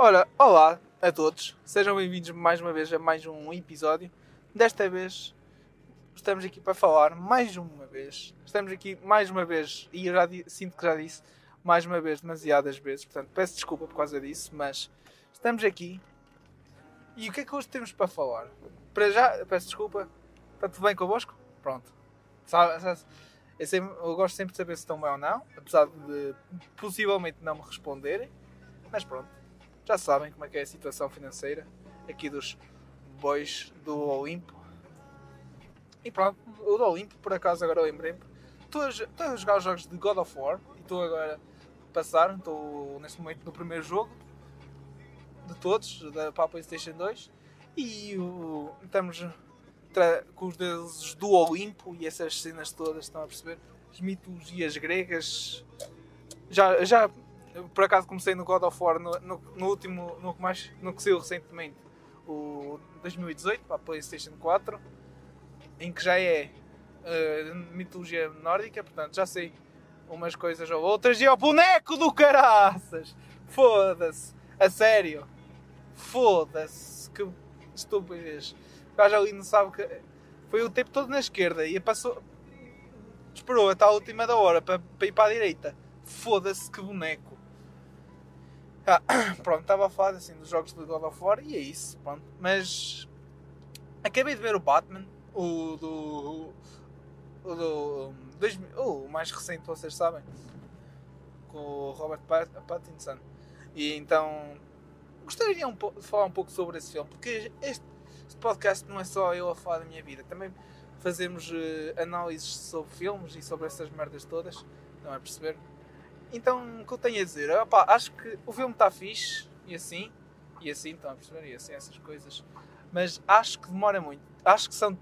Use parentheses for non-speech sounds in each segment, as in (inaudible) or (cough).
Ora, olá a todos, sejam bem-vindos mais uma vez a mais um episódio. Desta vez estamos aqui para falar mais uma vez. Estamos aqui mais uma vez, e eu já sinto que já disse mais uma vez, demasiadas vezes, portanto peço desculpa por causa disso, mas estamos aqui. E o que é que hoje temos para falar? Para já, peço desculpa, está tudo bem convosco? Pronto. Eu, sempre, eu gosto sempre de saber se estão bem ou não, apesar de possivelmente não me responderem, mas pronto já sabem como é que é a situação financeira aqui dos boys do Olimpo. E pronto, o do Olimpo, por acaso agora lembrei-me, estou a, estou a jogar os jogos de God of War e estou agora a passar, estou neste momento no primeiro jogo de todos, da, para a Playstation 2 e o, estamos com os deuses do Olimpo e essas cenas todas, estão a perceber? As mitologias gregas. Já, já por acaso comecei no God of War no, no, no último, no que, mais, no que saiu recentemente, o 2018, para a PlayStation 4, em que já é uh, mitologia nórdica, portanto já sei umas coisas ou outras. E é o boneco do caraças! Foda-se! A sério! Foda-se! Que estupidez! O gajo ali não sabe que. Foi o tempo todo na esquerda e passou. Esperou até a última da hora para, para ir para a direita. Foda-se que boneco! Ah, (coughs) pronto, estava a falar assim dos jogos de God of War e é isso, pronto. Mas acabei de ver o Batman, o do. O do. Dois, o mais recente, vocês sabem, com o Robert Pattinson. E então gostaria um de falar um pouco sobre esse filme, porque este, este, podcast não é só eu a falar da minha vida, também fazemos uh, análises sobre filmes e sobre essas merdas todas, não é perceber? Então, o que eu tenho a dizer? Opa, acho que o filme está fixe, e assim, e assim, estão a perceber? E assim, essas coisas. Mas acho que demora muito. Acho que são,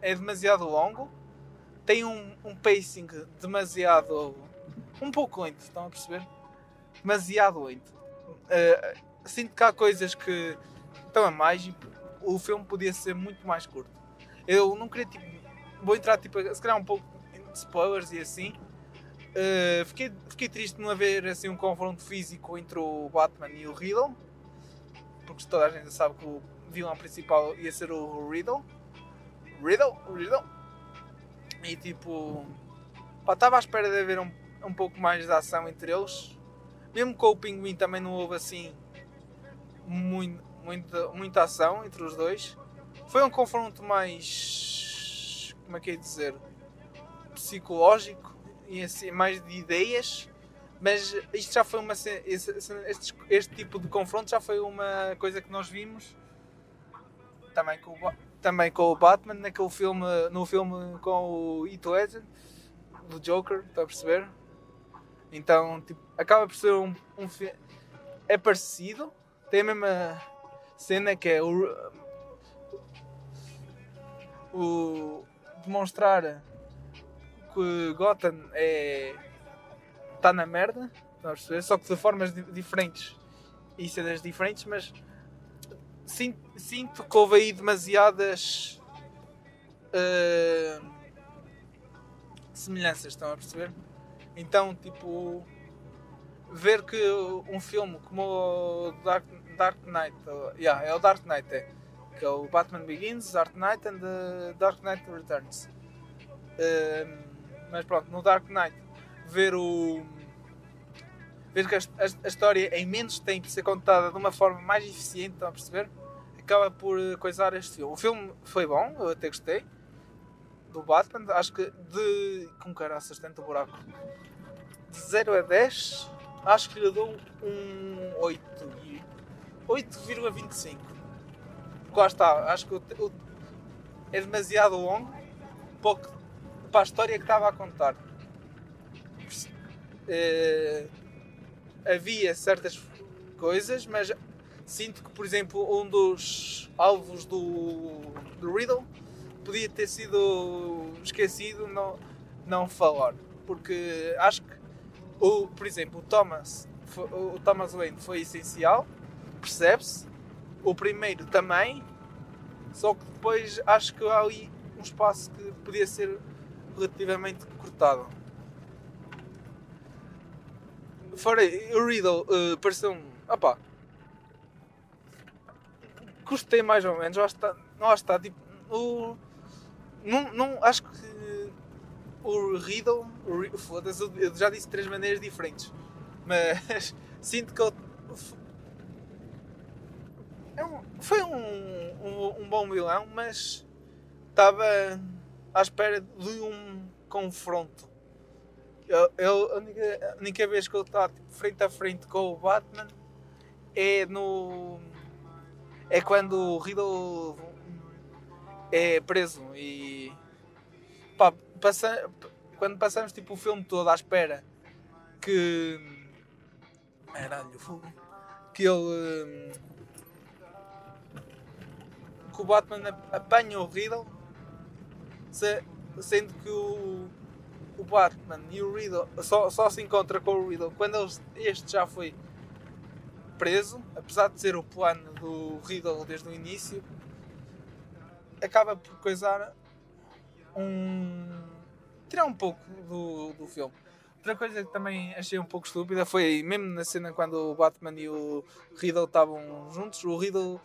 é demasiado longo, tem um, um pacing demasiado. um pouco lento, estão a perceber? Demasiado lento. Uh, sinto que há coisas que estão a mais e o filme podia ser muito mais curto. Eu não queria, tipo, vou entrar, tipo, se calhar um pouco de spoilers e assim, Uh, fiquei, fiquei triste não haver assim, um confronto físico entre o Batman e o Riddle, porque toda a gente sabe que o vilão principal ia ser o Riddle. Riddle? Riddle? E tipo, estava à espera de haver um, um pouco mais de ação entre eles. Mesmo com o Pinguim também não houve assim muito, muita, muita ação entre os dois. Foi um confronto mais. como é que é dizer? psicológico assim, mais de ideias, mas isto já foi uma. Este, este, tipo de confronto já foi uma coisa que nós vimos também com o, também com o Batman, naquele filme, no filme com o Heath Ledger, do Joker, está a perceber? Então, tipo, acaba por ser um, um é parecido, tem a mesma cena que é o, o demonstrar que Gotham é. está na merda, só que de formas diferentes e cenas diferentes, mas sinto, sinto que houve aí demasiadas uh, semelhanças, estão a perceber? Então, tipo, ver que um filme como o Dark, Dark Knight, yeah, é o Dark Knight, é, que é o Batman Begins, Dark Knight and the Dark Knight Returns. Uh, mas pronto, no Dark Knight, ver o. ver que a, a, a história em menos tempo ser contada de uma forma mais eficiente, estão a perceber? Acaba por eh, coisar este filme. O filme foi bom, eu até gostei. Do Batman, acho que de. com caraças, tanto buraco. De 0 a 10, acho que lhe dou um 8. 8,25. Lá está, acho que o, o, é demasiado longo, pouco para a história que estava a contar. Uh, havia certas coisas, mas sinto que, por exemplo, um dos alvos do, do Riddle podia ter sido esquecido não, não falar. Porque acho que, o, por exemplo, o Thomas, o Thomas Wayne foi essencial, percebe-se. O primeiro também, só que depois acho que há ali um espaço que podia ser relativamente cortado. Fora o Riddle uh, pareceu-me. Opá, gostei mais ou menos. Lá está, lá está tipo, o, não, não, acho que o Riddle, foda-se, eu já disse três maneiras diferentes, mas (laughs) sinto que ele é um, foi um, um, um, bom vilão, mas estava à espera de um confronto. Ele, ele, a, única, a única vez que ele está tipo, frente a frente com o Batman é no. É quando o Riddle é preso e. Pá, passa, quando passamos tipo, o filme todo à espera que. Caralho, fogo. Que ele. Que o Batman apanha o Riddle, sendo que o, o Batman e o Riddle só, só se encontra com o Riddle quando este já foi preso, apesar de ser o plano do Riddle desde o início, acaba por coisar um. tirar um pouco do, do filme. Outra coisa que também achei um pouco estúpida foi, mesmo na cena quando o Batman e o Riddle estavam juntos, o Riddle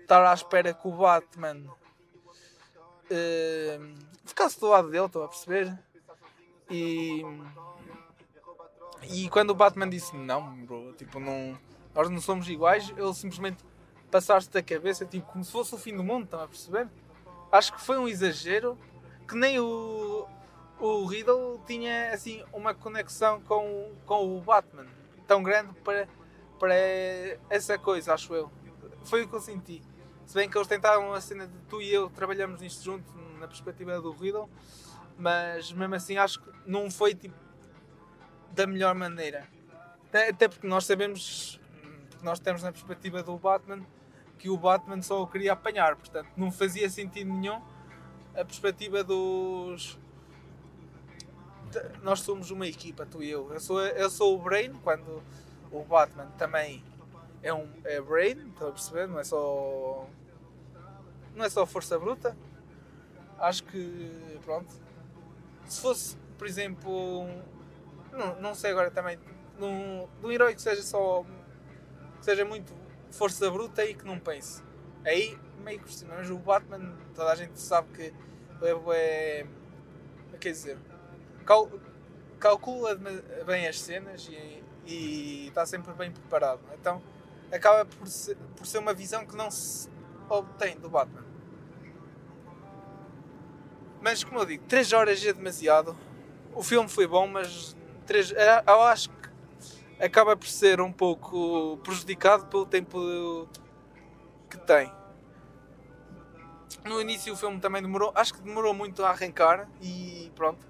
estar à espera que o Batman uh, ficasse do lado dele, estão a perceber? E e quando o Batman disse não, bro, tipo, não, nós não somos iguais, ele simplesmente passaste da cabeça, tipo, como se fosse o fim do mundo, estão a perceber? Acho que foi um exagero que nem o, o Riddle tinha assim uma conexão com, com o Batman tão grande para, para essa coisa, acho eu. Foi o que eu senti. Se bem que eles tentaram a cena de tu e eu trabalhamos nisto junto na perspectiva do Riddle, mas mesmo assim acho que não foi tipo da melhor maneira. Até porque nós sabemos, nós temos na perspectiva do Batman, que o Batman só o queria apanhar, portanto não fazia sentido nenhum a perspectiva dos. Nós somos uma equipa, tu e eu. Eu sou, eu sou o Brain, quando o Batman também é um é Brain, estão a perceber? Não é só. Não é só força bruta. Acho que. Pronto. Se fosse, por exemplo, não, não sei agora também, num, de um herói que seja só. que seja muito força bruta e que não pense. Aí, meio que mas o Batman, toda a gente sabe que é. é quer dizer, cal, calcula bem as cenas e, e está sempre bem preparado. Então, acaba por ser, por ser uma visão que não se obtém do Batman. Mas como eu digo, 3 horas é demasiado. O filme foi bom, mas três, eu acho que acaba por ser um pouco prejudicado pelo tempo que tem. No início o filme também demorou, acho que demorou muito a arrancar e pronto,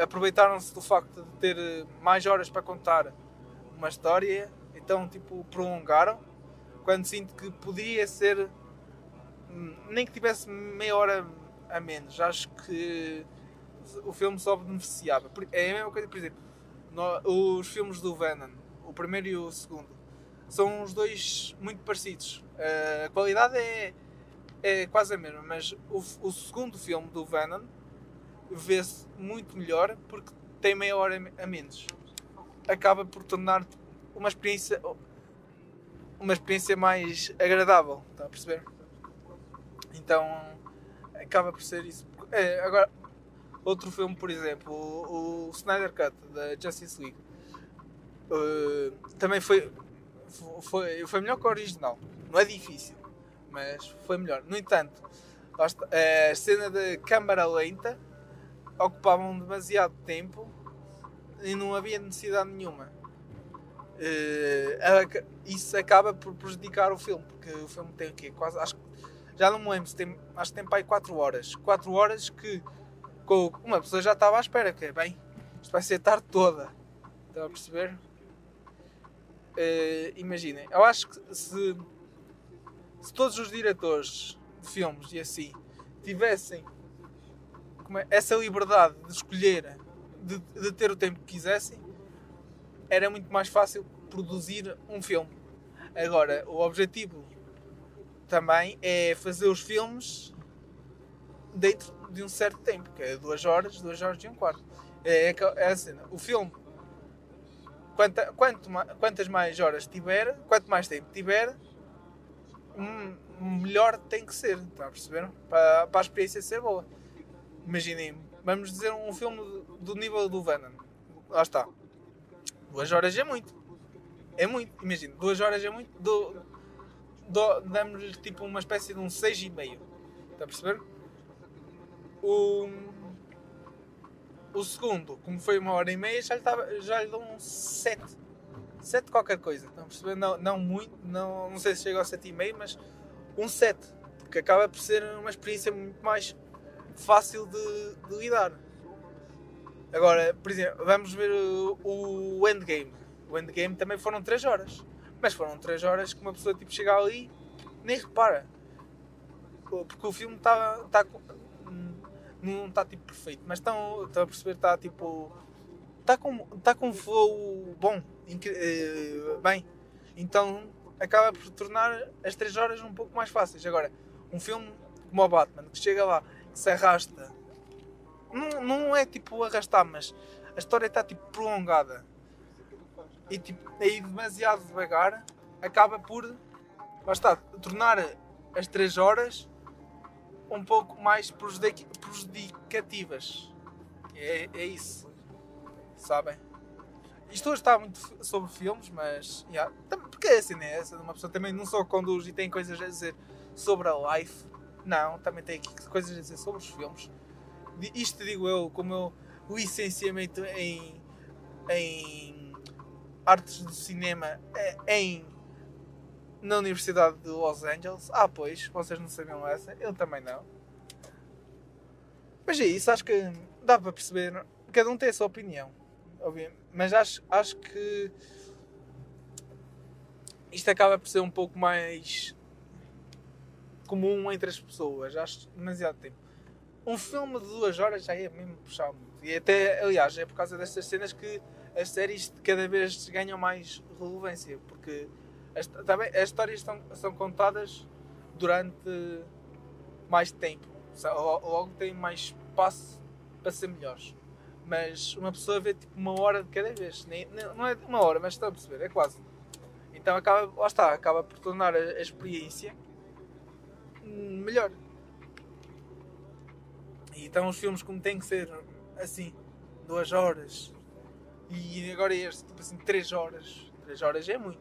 aproveitaram-se do facto de ter mais horas para contar uma história, então tipo prolongaram, quando sinto que poderia ser nem que tivesse meia hora a menos, acho que o filme só beneficiava. É a mesma coisa, por exemplo, os filmes do Venom, o primeiro e o segundo, são os dois muito parecidos. A qualidade é, é quase a mesma, mas o, o segundo filme do Venom vê-se muito melhor porque tem meia hora a menos. Acaba por tornar uma experiência uma experiência mais agradável, está a perceber? Então acaba por ser isso. É, agora, Outro filme, por exemplo, o, o Snyder Cut da Justice League, uh, também foi, foi, foi melhor que o original. Não é difícil, mas foi melhor. No entanto, a cena de câmara lenta ocupavam demasiado tempo e não havia necessidade nenhuma. Uh, isso acaba por prejudicar o filme, porque o filme tem o quê? Quase, acho, já não me lembro tem, acho que tem para aí 4 horas. 4 horas que com uma pessoa já estava à espera, que é bem, isto vai ser tarde toda. Estão a perceber? Uh, imaginem, eu acho que se, se todos os diretores de filmes e assim tivessem é, essa liberdade de escolher, de, de ter o tempo que quisessem, era muito mais fácil produzir um filme. Agora, o objetivo também é fazer os filmes dentro de um certo tempo, que é duas horas, duas horas e um quarto. É, é, é a cena. O filme, quanta, quanto, quantas mais horas tiver, quanto mais tempo tiver, hum, melhor tem que ser, está a perceber? Para, para a experiência ser boa. Imaginem, vamos dizer um filme do, do nível do Venom. Lá está. Duas horas é muito. É muito. Imagina, duas horas é muito. Do, do, Damos-lhe tipo uma espécie de um 6,5. Está a perceber? O, o segundo, como foi uma hora e meia, já lhe, tava, já lhe dou um 7. 7 qualquer coisa. Estão a perceber? Não, não muito, não, não sei se chega ao 7,5, mas um 7. Porque acaba por ser uma experiência muito mais fácil de, de lidar. Agora, por exemplo, vamos ver o, o Endgame. O Endgame também foram 3 horas. Mas foram 3 horas que uma pessoa tipo, chega ali nem repara. Porque o filme está. Tá, não está tipo perfeito, mas estão, a perceber, está tipo. Está com, está com um flow bom, eh, bem. Então acaba por tornar as 3 horas um pouco mais fáceis. Agora, um filme como o Batman, que chega lá, que se arrasta, não, não é tipo arrastar, mas a história está tipo prolongada e tipo, aí demasiado devagar, acaba por lá tornar as 3 horas um pouco mais prejudicativas. É, é isso. Sabem? Isto hoje está muito sobre filmes, mas. Yeah, porque é assim, né? Uma pessoa também não só conduz e tem coisas a dizer sobre a life. Não, também tem coisas a dizer sobre os filmes. Isto digo eu, como eu licenciamento em, em artes do cinema é, em na Universidade de Los Angeles. Ah, pois, vocês não sabiam essa, eu também não. Mas é isso, acho que dá para perceber. Cada um tem a sua opinião, obviamente. Mas acho, acho que isto acaba por ser um pouco mais comum entre as pessoas. Acho demasiado tempo. Um filme de duas horas já é mesmo puxar muito. E até, aliás, é por causa destas cenas que as séries cada vez ganham mais relevância. Porque as, também, as histórias são, são contadas durante mais tempo. Logo tem mais espaço para ser melhores. Mas uma pessoa vê tipo uma hora de cada vez. Nem, não é uma hora, mas está a perceber, é quase. Então acaba, lá está, acaba por tornar a, a experiência melhor. E então os filmes como têm que ser assim, duas horas. E agora este, tipo assim, três horas. Três horas é muito.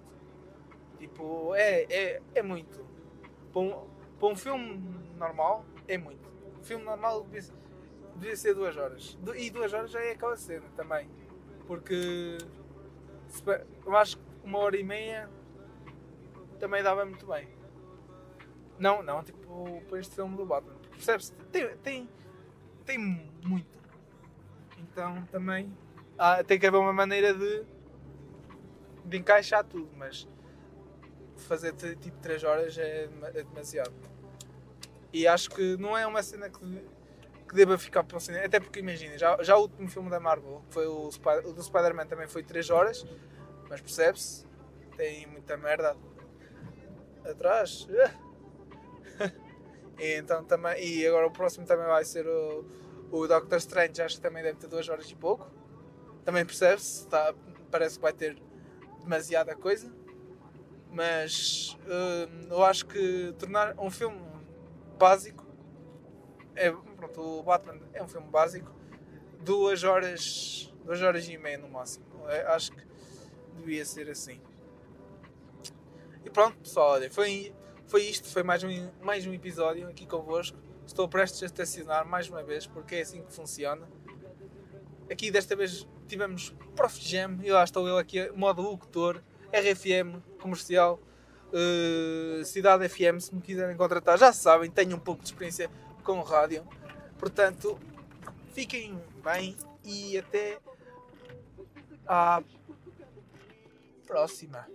Tipo, é, é, é muito. Para um, para um filme normal, é muito. Um filme normal devia, devia ser duas horas. E duas horas já é aquela cena também. Porque eu acho que uma hora e meia também dava muito bem. Não, não, tipo, para este filme do Batman. Percebes? Tem, tem, tem muito. Então também ah, tem que haver uma maneira de, de encaixar tudo, mas fazer tipo 3 horas é, é demasiado. E acho que não é uma cena que, que deva ficar para o cinema. Até porque imagina, já, já o último filme da Marvel, que foi o, o do Spider-Man, também foi 3 horas, mas percebe-se, tem muita merda atrás. (laughs) e, então, também, e agora o próximo também vai ser o, o Doctor Strange, acho que também deve ter 2 horas e pouco. Também percebe-se, tá, parece que vai ter demasiada coisa. Mas uh, eu acho que tornar um filme básico é, pronto, o Batman é um filme básico. Duas horas duas horas e meia no máximo. É, acho que devia ser assim. E pronto pessoal olha, foi, foi isto foi mais um, mais um episódio aqui convosco estou prestes a estacionar mais uma vez porque é assim que funciona aqui desta vez tivemos Prof Jam e lá estou eu aqui modo locutor RFM comercial, uh, Cidade FM, se me quiserem contratar, já sabem, tenho um pouco de experiência com rádio. Portanto, fiquem bem e até à próxima.